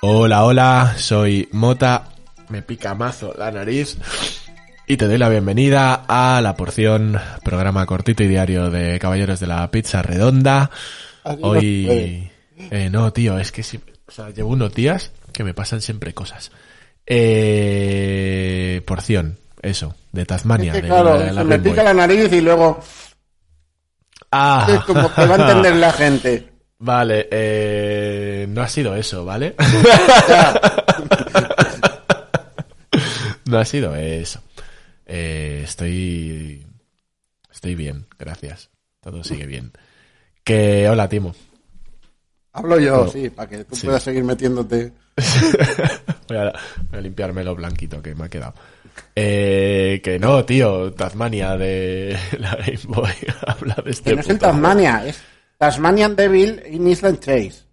Hola, hola, soy Mota, me pica mazo la nariz y te doy la bienvenida a la porción, programa cortito y diario de Caballeros de la Pizza Redonda. Hoy... Eh, no, tío, es que si, o sea, llevo unos días que me pasan siempre cosas. Eh, porción, eso, de Tasmania. Es que, de claro, la- la se me pica la nariz y luego Ah, es como que va a entender la gente. Vale, eh, no ha sido eso, ¿vale? no ha sido eso. Eh, estoy, estoy bien, gracias. Todo sigue bien. Que, hola, Timo. Hablo yo, sí, para que tú Sí. puedas seguir metiéndote. Voy a, voy a limpiarme lo blanquito que me ha quedado. Eh, que no, tío, Tasmania de la Game Boy. Habla de este Que no es el Tasmania, es Tasmanian Devil in Island Chase.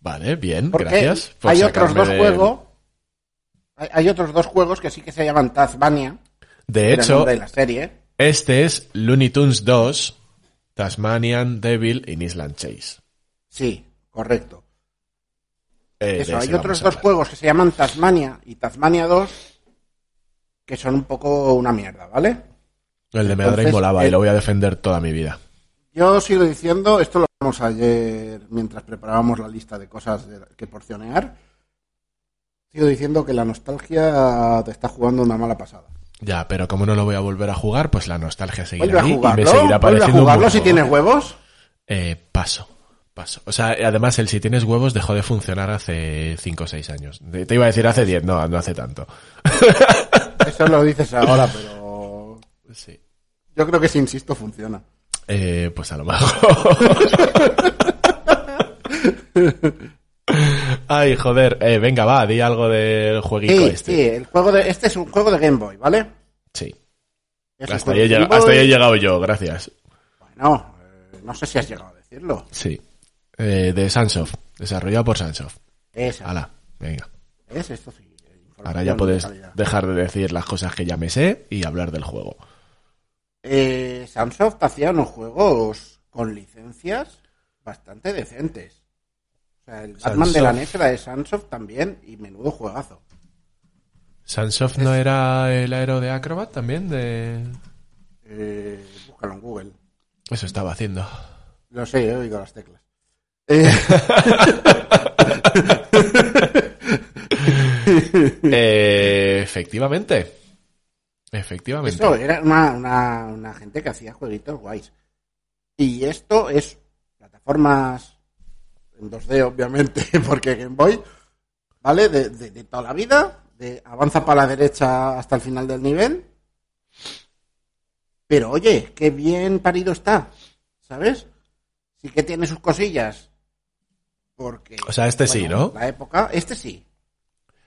Vale, bien, Porque gracias. por hay otros dos de- juegos. Hay, hay otros dos juegos que sí que se llaman Tasmania. De hecho, de la serie. Este es Looney Tunes 2, Tasmanian Devil in Island Chase. Sí, correcto. Eh, Eso, hay otros dos juegos que se llaman Tasmania y Tasmania 2 que son un poco una mierda, ¿vale? El de Mega Drive molaba y eh, lo voy a defender toda mi vida. Yo sigo diciendo, esto lo hablamos ayer mientras preparábamos la lista de cosas que porcionear. Sigo diciendo que la nostalgia te está jugando una mala pasada. Ya, pero como no lo voy a volver a jugar, pues la nostalgia seguirá a ahí y me seguirá a un jugarlo si tienes huevos. Eh, paso, paso. O sea, además el si tienes huevos dejó de funcionar hace 5 o 6 años. Te iba a decir hace 10, no, no hace tanto. Eso lo dices ahora, pero Sí. yo creo que si insisto funciona. Eh, pues a lo mejor. Ay, joder. Eh, venga, va, di algo del jueguito Sí, este. sí, el juego de, este es un juego de Game Boy, ¿vale? Sí. Es Hasta ahí, he llegado, hasta ahí he Boy. llegado yo, gracias. Bueno, eh, no sé si has llegado a decirlo. Sí. Eh, de Sunsoft, desarrollado por Sunsoft. Esa, Hala, venga. es esto sí. Ahora ya de puedes calidad. dejar de decir las cosas que ya me sé y hablar del juego. Eh, hacía unos juegos con licencias bastante decentes. O sea, el Batman de la. NES era de Sunsoft también y menudo juegazo. ¿Sunsoft no era el aero de Acrobat también? De... Eh, búscalo en Google. Eso estaba haciendo. Lo sé, he oído las teclas. Eh, Eh, efectivamente. Efectivamente. eso, era una, una, una gente que hacía jueguitos guays. Y esto es plataformas en 2D, obviamente, porque Game Boy, ¿vale? De, de- de toda la vida, de avanza para la derecha hasta el final del nivel. Pero oye, qué bien parido está, ¿sabes? Sí que tiene sus cosillas. Porque. O sea, este sí, ¿no? La época, este sí.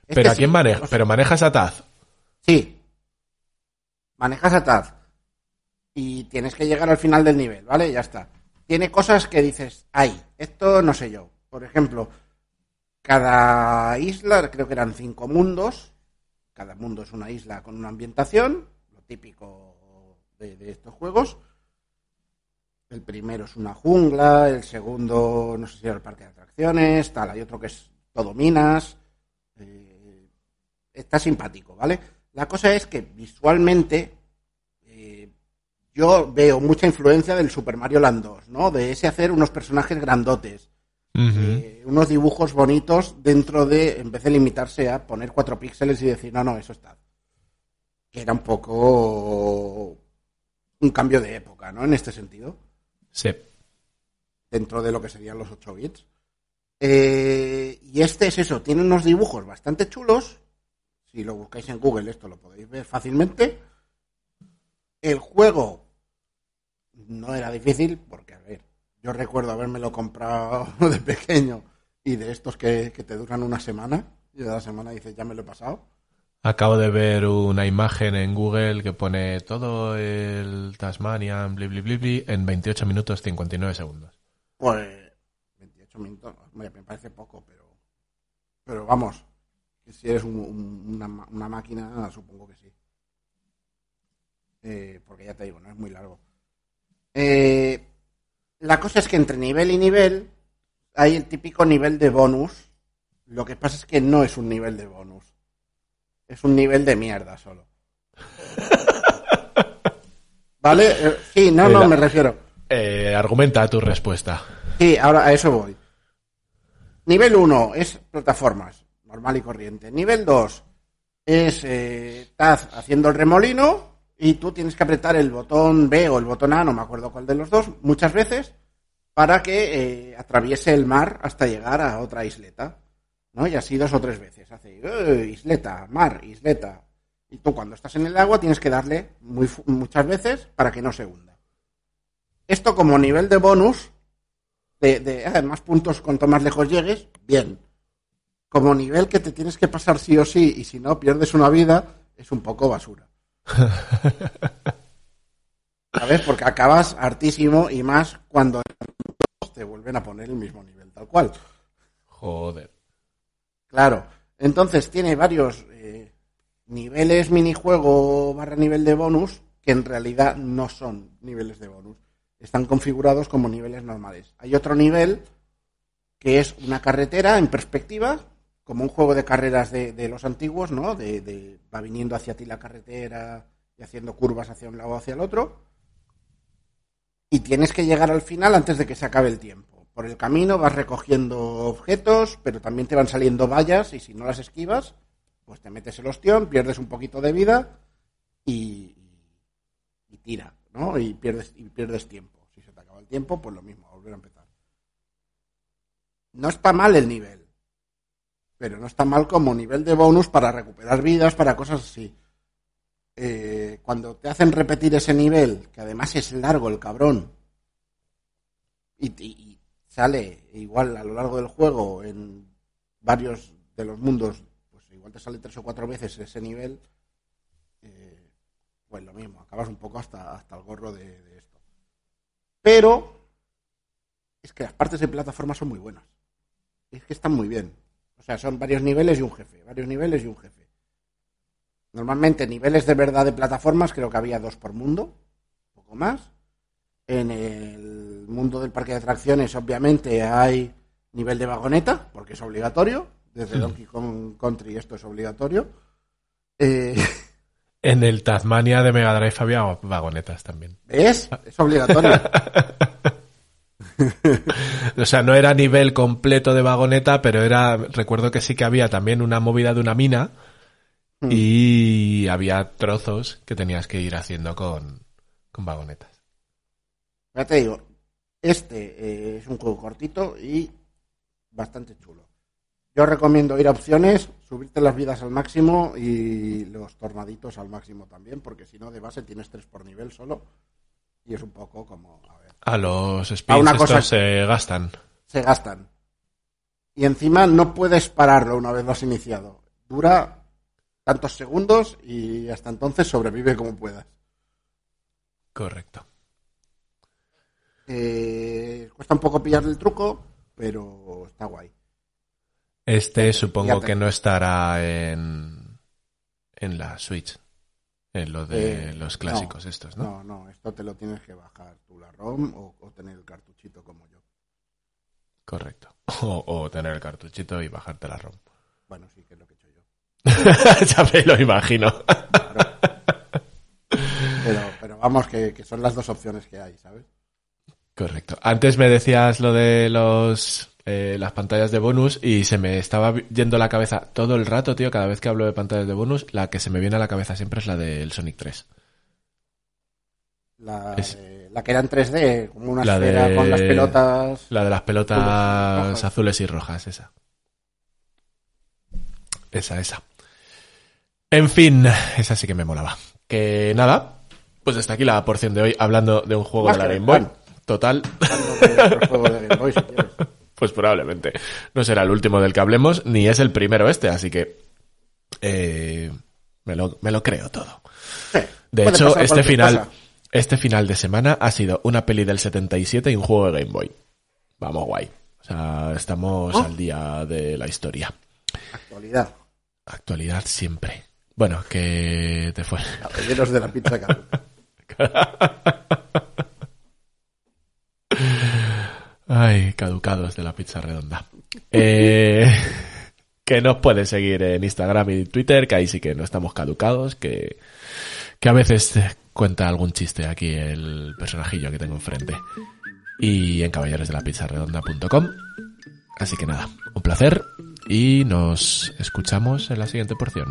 Este Pero ¿a sí. quién maneja? O sea, Pero manejas a Taz. Sí. Manejas a Taz. Y tienes que llegar al final del nivel, ¿vale? Ya está. Tiene cosas que dices, ay, esto no sé yo. Por ejemplo, cada isla, creo que eran cinco mundos. Cada mundo es una isla con una ambientación, lo típico de, de estos juegos. El primero es una jungla, el segundo, no sé si era el parque de atracciones, tal. Hay otro que es todo minas. Eh, está simpático, ¿vale? La cosa es que visualmente eh, yo veo mucha influencia del Super Mario Land 2, ¿no? De ese hacer unos personajes grandotes, eh, unos dibujos bonitos dentro de, en vez de limitarse a poner cuatro píxeles y decir, no, no, eso está. Que era un poco un cambio de época, ¿no? En este sentido Sí. dentro de lo que serían los 8 bits. Eh, y este es eso, tiene unos dibujos bastante chulos. Si lo buscáis en Google, esto lo podéis ver fácilmente. El juego no era difícil, porque, a ver, yo recuerdo habérmelo comprado de pequeño y de estos que, que te duran una semana. Y de la semana dices, ya me lo he pasado. Acabo de ver una imagen en Google que pone todo el Tasmanian bli, bli, bli, bli, en 28 minutos 59 segundos. Pues 28 minutos, me parece poco, pero pero vamos, que si eres un- un- una, una máquina, supongo que sí. Eh, porque ya te digo, no es muy largo. Eh, la cosa es que entre nivel y nivel hay el típico nivel de bonus. Lo que pasa es que no es un nivel de bonus. Es un nivel de mierda solo. ¿Vale? Eh, sí, no, no, Mira. me refiero. Eh, argumenta tu respuesta. Sí, ahora a eso voy. Nivel 1 es plataformas, normal y corriente. Nivel 2 es eh, Taz haciendo el remolino y tú tienes que apretar el botón B o el botón A, no me acuerdo cuál de los dos, muchas veces para que eh, atraviese el mar hasta llegar a otra isleta. ¿no? Y así dos o tres veces. Hace "Eh, isleta, mar, isleta. Y tú cuando estás en el agua tienes que darle muy, muchas veces para que no se hunda. Esto como nivel de bonus, de, de más puntos cuanto más lejos llegues, bien. Como nivel que te tienes que pasar sí o sí y si no pierdes una vida, es un poco basura. ¿Sabes? Porque acabas hartísimo y más cuando te vuelven a poner el mismo nivel, tal cual. Joder. Claro. Entonces tiene varios eh, niveles minijuego barra nivel de bonus que en realidad no son niveles de bonus. Están configurados como niveles normales. Hay otro nivel que es una carretera en perspectiva, como un juego de carreras de, los antiguos, ¿no? De, de- va viniendo hacia ti la carretera y haciendo curvas hacia un lado o hacia el otro. Y tienes que llegar al final antes de que se acabe el tiempo. Por el camino vas recogiendo objetos, pero también te van saliendo vallas y si no las esquivas, pues te metes el ostión, pierdes un poquito de vida y, tira, ¿no? Y pierdes, y pierdes tiempo. Si se te acaba el tiempo, pues lo mismo, volver a empezar. No está mal el nivel, pero no está mal como nivel de bonus para recuperar vidas, para cosas así. Eh, cuando te hacen repetir ese nivel, que además es largo el cabrón, y, sale igual a lo largo del juego en varios de los mundos, pues igual te sale tres o cuatro veces ese nivel, eh, pues lo mismo, acabas un poco hasta, hasta el gorro de, de esto. Pero es que las partes de plataforma son muy buenas. Es que están muy bien. O sea, son varios niveles y un jefe, varios niveles y un jefe. Normalmente niveles de verdad de plataformas creo que había dos por mundo, poco más. En el mundo del parque de atracciones obviamente hay nivel de vagoneta, porque es obligatorio. Desde Donkey Kong Country esto es obligatorio. Eh, En el Tasmania de Mega Drive había vagonetas también. ¿Ves? Es obligatorio. O sea, no era nivel completo de vagoneta, pero era, recuerdo que sí que había también una movida de una mina Hmm. y había trozos que tenías que ir haciendo con, con vagonetas. Ya te digo, este eh, es un juego cortito y bastante chulo. Yo recomiendo ir a opciones, subirte las vidas al máximo y los tornaditos al máximo también, porque si no, de base tienes tres por nivel solo. Y es un poco como, a ver, A los A spins una estos cosa- se gastan. se gastan. Y encima no puedes pararlo una vez lo has iniciado. Dura tantos segundos y hasta entonces sobrevive como puedas. Correcto. Eh, cuesta un poco pillarle el truco, pero está guay. Este supongo fíjate. que no estará en, en la Switch. En lo de Eh, los clásicos estos, ¿no? No, no, esto te lo tienes que bajar tú la ROM o, o tener el cartuchito como yo. Correcto. O, o tener el cartuchito y bajarte la ROM. Bueno, sí, que es lo que he hecho yo. ya me lo imagino. Pero, pero vamos, que, que son las dos opciones que hay, ¿sabes? Correcto. Antes me decías lo de los eh, las pantallas de bonus y se me estaba yendo la cabeza todo el rato, tío, cada vez que hablo de pantallas de bonus, la que se me viene a la cabeza siempre es la del Sonic 3. La, Es- de- la que era en 3D, como una La esfera de- con las pelotas. La de las pelotas Azules azules y rojas, esa. Esa, esa. En fin, esa sí que me molaba. Que nada, pues hasta aquí la porción de hoy hablando de un juego Más de la Game Boy. Total, Hablando de otro juego de Game Boy, si quieres. Pues probablemente. No será el último del que hablemos, ni es el primero este, así que eh, me, lo, me lo creo todo. Sí, De hecho, este final, cosa. este final de semana ha sido una peli del 77 y un juego de Game Boy. Vamos, guay. O sea, estamos ¿Oh? al día de la historia. Actualidad. Actualidad siempre. Bueno, que te fue. Caballeros de la pizza Ay, caducados de la pizza redonda. Eh, que nos puede seguir en Instagram y Twitter, que ahí sí que no estamos caducados, que, que a veces cuenta algún chiste aquí el personajillo que tengo enfrente. Y en caballerosdelapizzaredonda.com. Así que nada, un placer y nos escuchamos en la siguiente porción.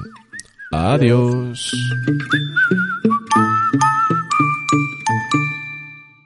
Adiós.